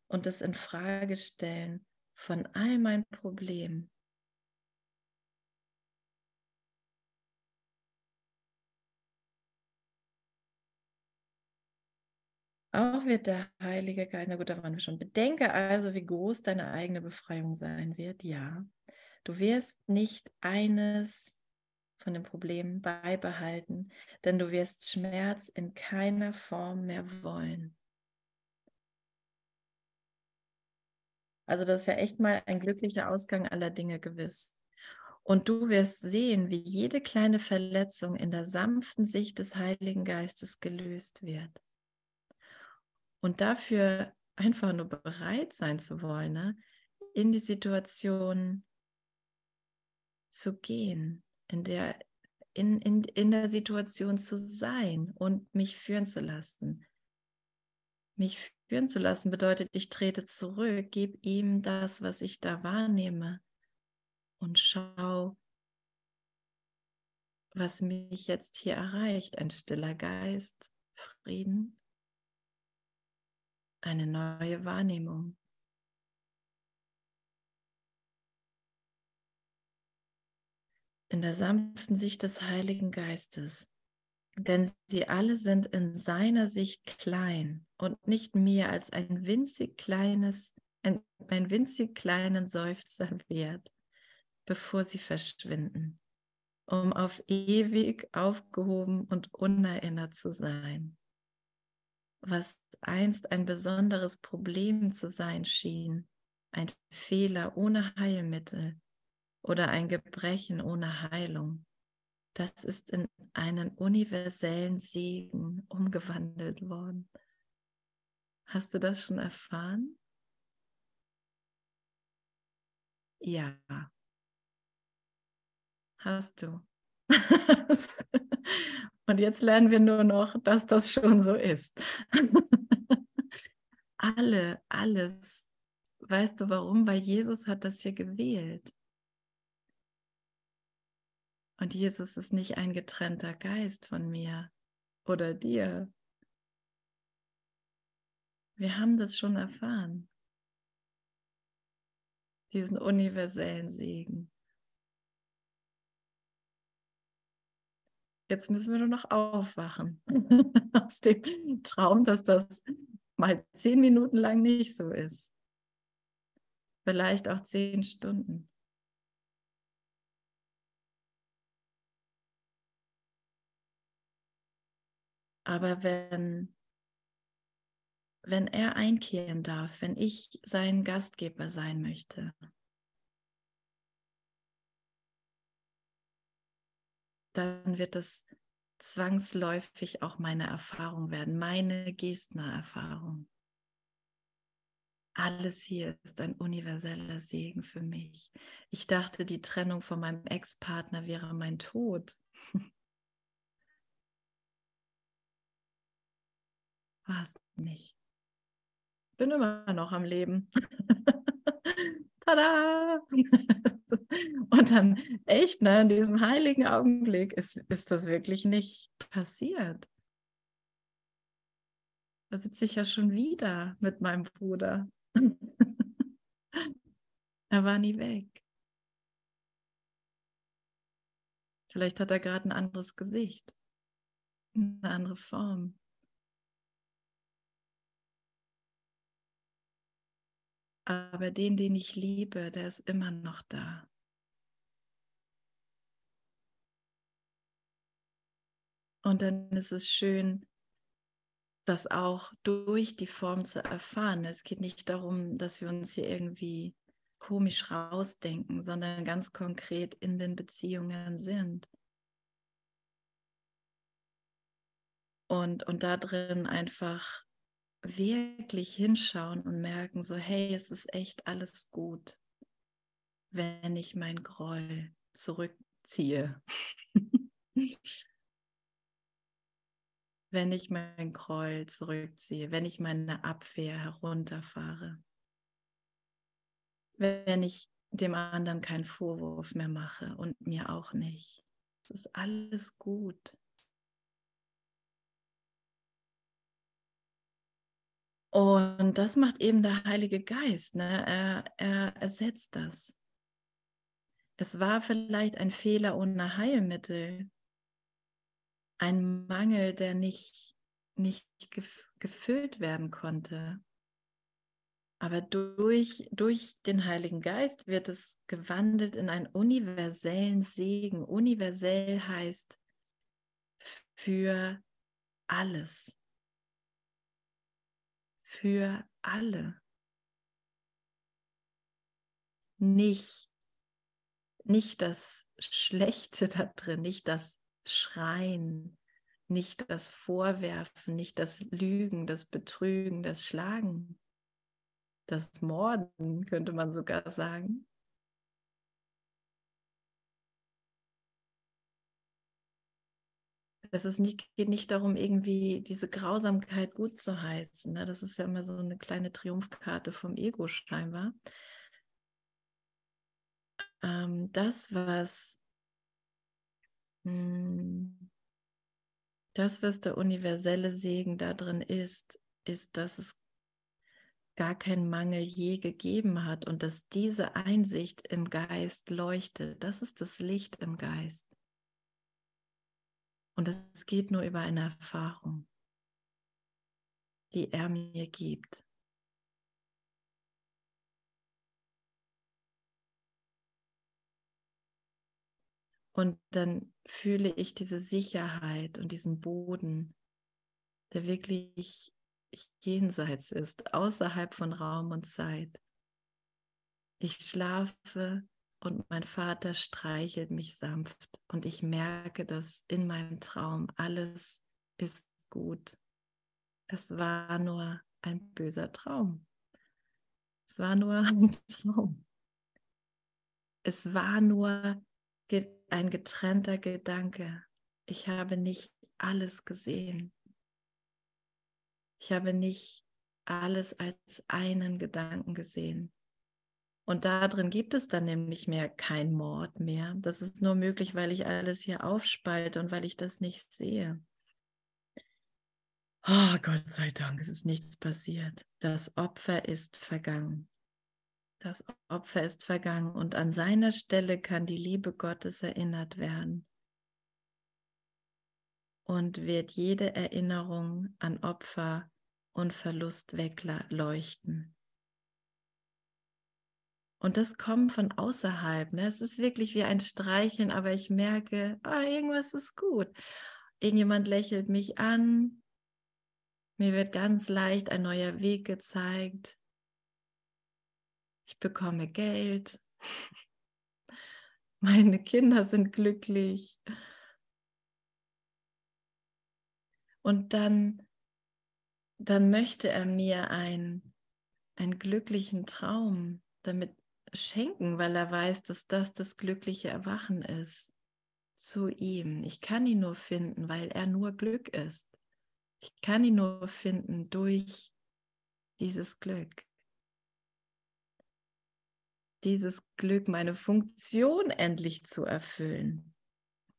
und das Infragestellen von all meinen Problemen. Auch wird der Heilige Geist, na gut, da waren wir schon. Bedenke also, wie groß deine eigene Befreiung sein wird. Ja, du wirst nicht eines von den Problemen beibehalten, denn du wirst Schmerz in keiner Form mehr wollen. Also das ist ja echt mal ein glücklicher Ausgang aller Dinge gewiss. Und du wirst sehen, wie jede kleine Verletzung in der sanften Sicht des Heiligen Geistes gelöst wird. Und dafür einfach nur bereit sein zu wollen, ne? in die Situation zu gehen, in der, in, in, in der Situation zu sein und mich führen zu lassen. Mich Führen zu lassen bedeutet, ich trete zurück, gebe ihm das, was ich da wahrnehme und schau, was mich jetzt hier erreicht. Ein stiller Geist, Frieden, eine neue Wahrnehmung. In der sanften Sicht des Heiligen Geistes denn sie alle sind in seiner Sicht klein und nicht mehr als ein winzig kleines, ein, ein winzig kleinen Seufzer wert, bevor sie verschwinden, um auf ewig aufgehoben und unerinnert zu sein. Was einst ein besonderes Problem zu sein schien, ein Fehler ohne Heilmittel oder ein Gebrechen ohne Heilung das ist in einen universellen Segen umgewandelt worden. Hast du das schon erfahren? Ja. Hast du. [LAUGHS] Und jetzt lernen wir nur noch, dass das schon so ist. [LAUGHS] Alle, alles. Weißt du warum? Weil Jesus hat das hier gewählt. Und Jesus ist nicht ein getrennter Geist von mir oder dir. Wir haben das schon erfahren. Diesen universellen Segen. Jetzt müssen wir nur noch aufwachen [LAUGHS] aus dem Traum, dass das mal zehn Minuten lang nicht so ist. Vielleicht auch zehn Stunden. Aber wenn, wenn er einkehren darf, wenn ich sein Gastgeber sein möchte, dann wird es zwangsläufig auch meine Erfahrung werden, meine Gestner-Erfahrung. Alles hier ist ein universeller Segen für mich. Ich dachte, die Trennung von meinem Ex-Partner wäre mein Tod. war es nicht. Bin immer noch am Leben. [LAUGHS] Tada! Und dann echt, ne, in diesem heiligen Augenblick ist, ist das wirklich nicht passiert. Da sitze ich ja schon wieder mit meinem Bruder. [LAUGHS] er war nie weg. Vielleicht hat er gerade ein anderes Gesicht, eine andere Form. Aber den, den ich liebe, der ist immer noch da. Und dann ist es schön, das auch durch die Form zu erfahren. Es geht nicht darum, dass wir uns hier irgendwie komisch rausdenken, sondern ganz konkret in den Beziehungen sind. Und, und da drin einfach wirklich hinschauen und merken, so, hey, es ist echt alles gut, wenn ich mein Groll zurückziehe. [LAUGHS] wenn ich mein Groll zurückziehe, wenn ich meine Abwehr herunterfahre, wenn ich dem anderen keinen Vorwurf mehr mache und mir auch nicht. Es ist alles gut. Und das macht eben der Heilige Geist. Ne? Er, er ersetzt das. Es war vielleicht ein Fehler ohne Heilmittel, ein Mangel, der nicht, nicht gefüllt werden konnte. Aber durch, durch den Heiligen Geist wird es gewandelt in einen universellen Segen. Universell heißt für alles für alle. Nicht, nicht das Schlechte da drin, nicht das Schreien, nicht das Vorwerfen, nicht das Lügen, das Betrügen, das Schlagen, das Morden, könnte man sogar sagen, es ist nicht, geht nicht darum, irgendwie diese Grausamkeit gut zu heißen. Ne? Das ist ja immer so eine kleine Triumphkarte vom Ego scheinbar. Ähm, das, was mh, hm, das, was der universelle Segen da drin ist, ist, dass es gar keinen Mangel je gegeben hat und dass diese Einsicht im Geist leuchtet. Das ist das Licht im Geist. Und es geht nur über eine Erfahrung, die er mir gibt. Und dann fühle ich diese Sicherheit und diesen Boden, der wirklich jenseits ist, außerhalb von Raum und Zeit. Ich schlafe und mein Vater streichelt mich sanft und ich merke, dass in meinem Traum alles ist gut. Es war nur ein böser Traum. Es war nur [LAUGHS] ein Traum. Es war nur ein getrennter Gedanke. Ich habe nicht alles gesehen. Ich habe nicht alles als einen Gedanken gesehen. Und da drin gibt es dann nämlich mehr kein Mord mehr. Das ist nur möglich, weil ich alles hier aufspalte und weil ich das nicht sehe. Oh, Gott sei Dank, es ist nichts passiert. Das Opfer ist vergangen. Das Opfer ist vergangen und an seiner Stelle kann die Liebe Gottes erinnert werden. Und wird jede Erinnerung an Opfer und Verlust wegleuchten. Und das kommt von außerhalb. Ne? Es ist wirklich wie ein Streicheln, aber ich merke, oh, irgendwas ist gut. Irgendjemand lächelt mich an. Mir wird ganz leicht ein neuer Weg gezeigt. Ich bekomme Geld. [LAUGHS] Meine Kinder sind glücklich. Und dann, dann möchte er mir einen, einen glücklichen Traum, damit schenken, weil er weiß, dass das das glückliche Erwachen ist zu ihm. Ich kann ihn nur finden, weil er nur Glück ist. Ich kann ihn nur finden durch dieses Glück. Dieses Glück, meine Funktion endlich zu erfüllen.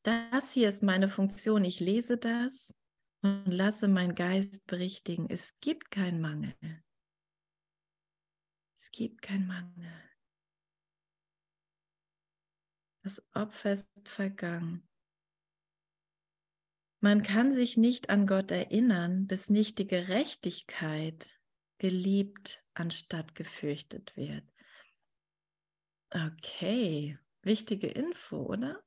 Das hier ist meine Funktion. Ich lese das Und lasse mein Geist berichtigen, es gibt keinen Mangel. Es gibt keinen Mangel. Das Opfer ist vergangen. Man kann sich nicht an Gott erinnern, bis nicht die Gerechtigkeit geliebt anstatt gefürchtet wird. Okay, wichtige Info, oder?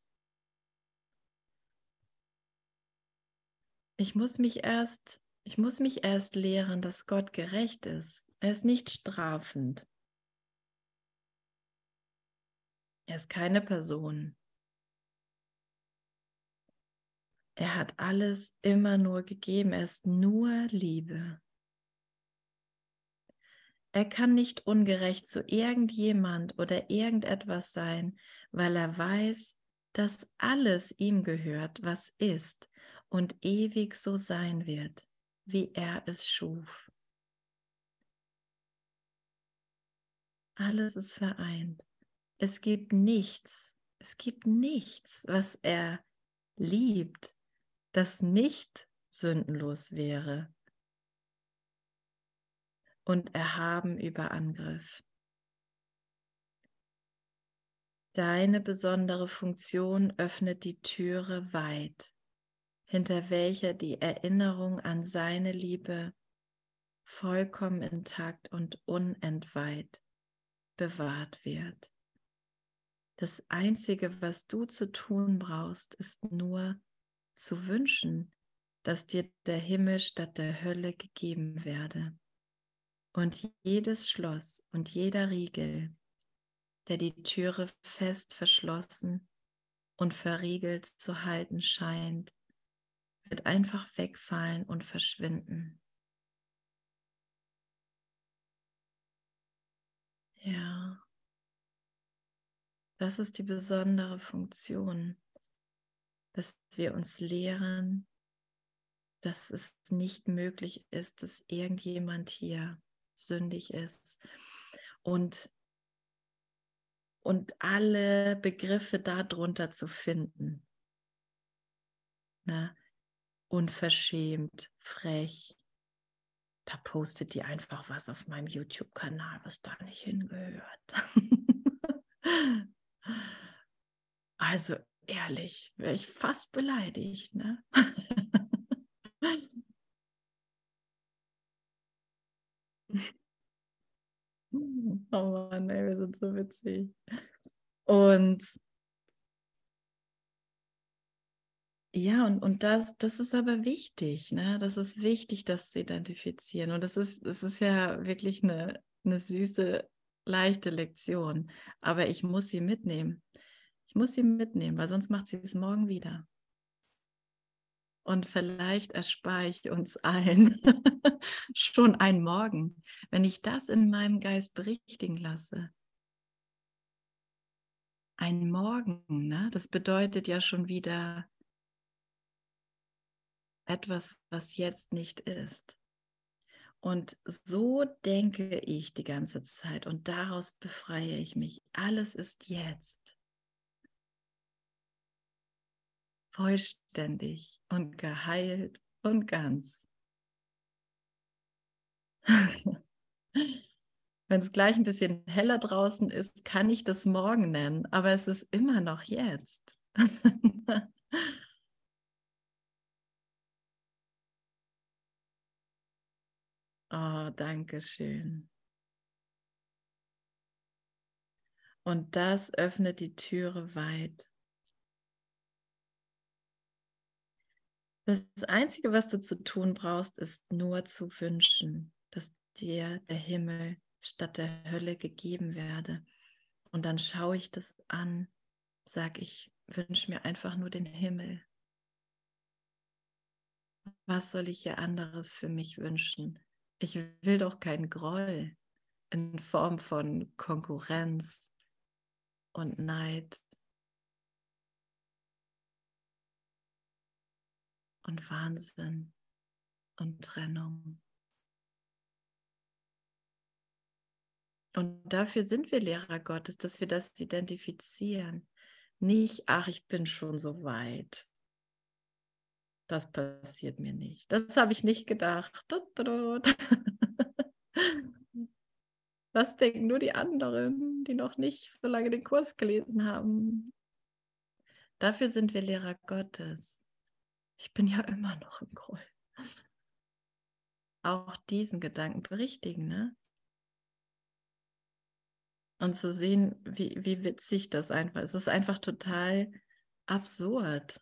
Ich muss mich erst, ich muss mich erst lehren, dass Gott gerecht ist. Er ist nicht strafend. Er ist keine Person. Er hat alles immer nur gegeben. Er ist nur Liebe. Er kann nicht ungerecht zu irgendjemand oder irgendetwas sein, weil er weiß, dass alles ihm gehört, was ist und ewig so sein wird, wie er es schuf. Alles ist vereint. Es gibt nichts, es gibt nichts, was er liebt, das nicht sündenlos wäre und erhaben über Angriff. Deine besondere Funktion öffnet die Türe weit, hinter welcher die Erinnerung an seine Liebe vollkommen intakt und unentweiht bewahrt wird. Das Einzige, was du zu tun brauchst, ist nur zu wünschen, dass dir der Himmel statt der Hölle gegeben werde. Und jedes Schloss und jeder Riegel, der die Türe fest verschlossen und verriegelt zu halten scheint, wird einfach wegfallen und verschwinden. Ja, das ist die besondere Funktion dass wir uns lehren, dass es nicht möglich ist, dass irgendjemand hier sündig ist. Und, und alle Begriffe darunter zu finden. Na, unverschämt, frech. Da postet die einfach was auf meinem YouTube-Kanal, was da nicht hingehört. [LAUGHS] also ehrlich, wäre ich fast beleidigt. Ne? [LAUGHS] oh Mann, ey, wir sind so witzig. Und ja, und, und das, das ist aber wichtig, ne? Das ist wichtig, das zu identifizieren. Und das ist, das ist ja wirklich eine, eine süße, leichte Lektion. Aber ich muss sie mitnehmen. Ich muss sie mitnehmen, weil sonst macht sie es morgen wieder. Und vielleicht erspare ich uns allen [LAUGHS] schon ein Morgen, wenn ich das in meinem Geist berichtigen lasse. Ein Morgen, ne? das bedeutet ja schon wieder etwas, was jetzt nicht ist. Und so denke ich die ganze Zeit und daraus befreie ich mich. Alles ist jetzt. vollständig und geheilt und ganz. [LAUGHS] Wenn es gleich ein bisschen heller draußen ist, kann ich das morgen nennen, aber es ist immer noch jetzt. [LAUGHS] oh, danke schön. Und das öffnet die Türe weit Das Einzige, was du zu tun brauchst, ist nur zu wünschen, dass dir der Himmel statt der Hölle gegeben werde. Und dann schaue ich das an, sage ich, wünsche mir einfach nur den Himmel. Was soll ich hier anderes für mich wünschen? Ich will doch keinen Groll in Form von Konkurrenz und Neid und Wahnsinn und Trennung. Und dafür sind wir Lehrer Gottes, dass wir das identifizieren. Nicht, ach, ich bin schon so weit. Das passiert mir nicht. Das habe ich nicht gedacht. [LAUGHS] Was denken nur die anderen, die noch nicht so lange den Kurs gelesen haben? Dafür sind wir Lehrer Gottes. Ich bin ja immer noch im Groll. Auch diesen Gedanken berichtigen, ne? Und zu sehen, wie, wie witzig das einfach ist. Es ist einfach total absurd,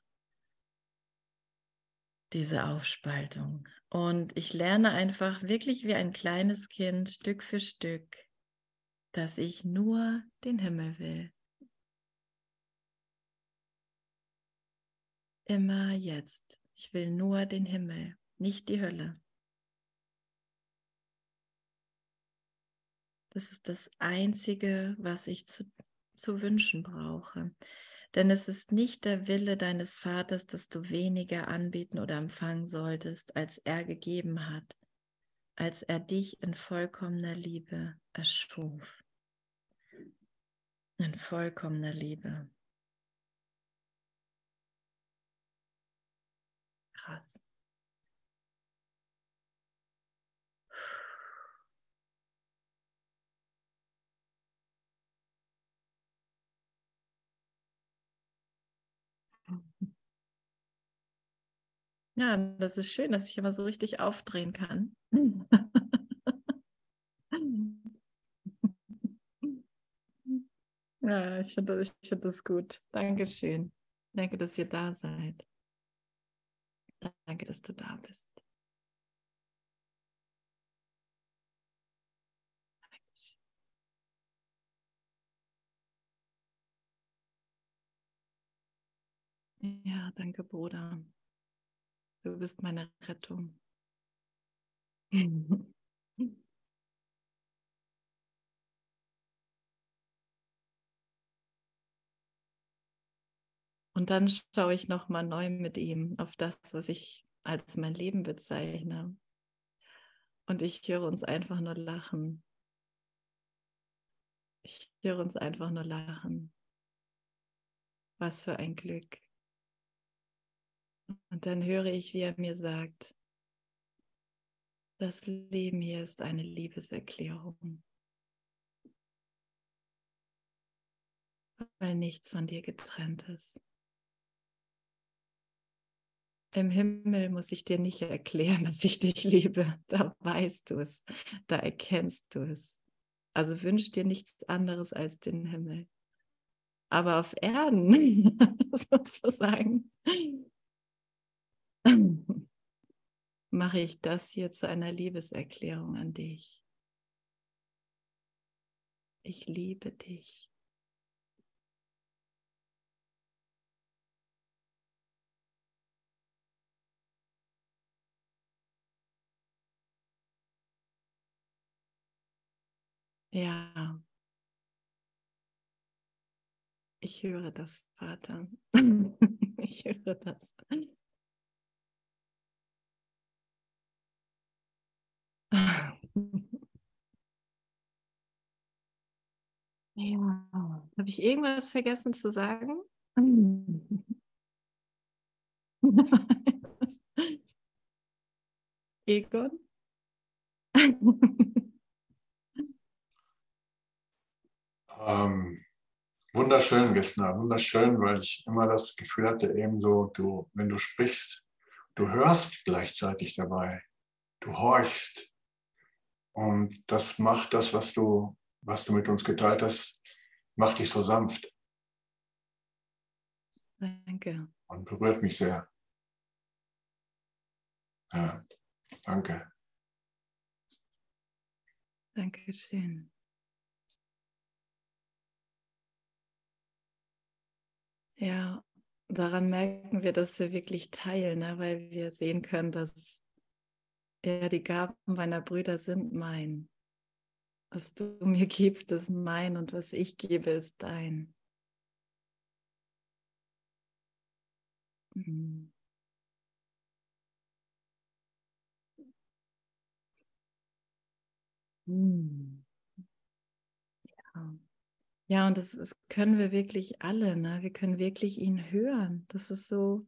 diese Aufspaltung. Und ich lerne einfach wirklich wie ein kleines Kind Stück für Stück, dass ich nur den Himmel will. Immer jetzt. Ich will nur den Himmel, nicht die Hölle. Das ist das Einzige, was ich zu, zu wünschen brauche. Denn es ist nicht der Wille deines Vaters, dass du weniger anbieten oder empfangen solltest, als er gegeben hat, als er dich in vollkommener Liebe erschuf. In vollkommener Liebe. Krass. Ja, das ist schön, dass ich immer so richtig aufdrehen kann. [LAUGHS] ja, ich finde ich find das gut. Dankeschön. Danke, dass ihr da seid. Danke, dass du da bist. Ja, danke, Bruder. Du bist meine Rettung. [LAUGHS] Und dann schaue ich nochmal neu mit ihm auf das, was ich als mein Leben bezeichne. Und ich höre uns einfach nur lachen. Ich höre uns einfach nur lachen. Was für ein Glück. Und dann höre ich, wie er mir sagt, das Leben hier ist eine Liebeserklärung, weil nichts von dir getrennt ist. Im Himmel muss ich dir nicht erklären, [LAUGHS] dass ich dich liebe. Da weißt du es, da erkennst du es. Also wünsch dir nichts anderes als den Himmel. Aber auf Erden [LAUGHS] sozusagen mache ich das hier zu einer Liebeserklärung an dich. Ich liebe dich. Ja, ich höre das, Vater. [LAUGHS] ich höre das. [LAUGHS] Ja, habe ich irgendwas vergessen zu sagen? [LAUGHS] Egon? [LAUGHS] ähm, wunderschön, Gessner, wunderschön, weil ich immer das Gefühl hatte, eben so, du, wenn du sprichst, du hörst gleichzeitig dabei, du horchst. Und das macht das, was du, was du mit uns geteilt hast, macht dich so sanft. Danke. Und berührt mich sehr. Ja, danke. Dankeschön. Ja, daran merken wir, dass wir wirklich teilen, ne? weil wir sehen können, dass ja, die Gaben meiner Brüder sind mein. Was du [LAUGHS] mir gibst, ist mein und was ich gebe, ist dein. Mhm. Mhm. Ja. ja, und das, das können wir wirklich alle, ne? Wir können wirklich ihn hören. Das ist so,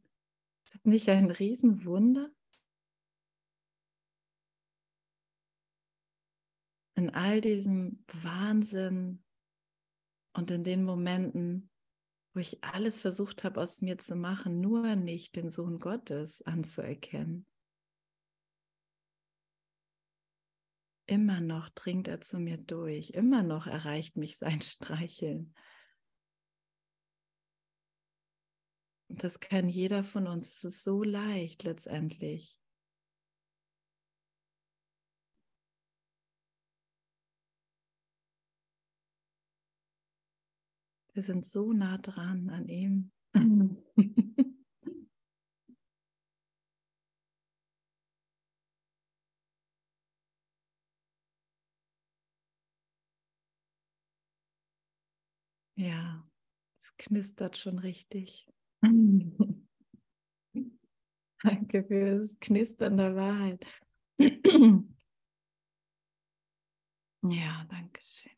Ist das nicht ein Riesenwunder? In all diesem Wahnsinn und in den Momenten, wo ich alles versucht habe aus mir zu machen, nur nicht den Sohn Gottes anzuerkennen. Immer noch dringt er zu mir durch, immer noch erreicht mich sein Streicheln. Das kann jeder von uns. Es ist so leicht letztendlich. Wir sind so nah dran an ihm. [LAUGHS] Ja, es knistert schon richtig. [LAUGHS] Danke für das Knistern der Wahrheit. [CLEARS THROAT] ja, danke schön.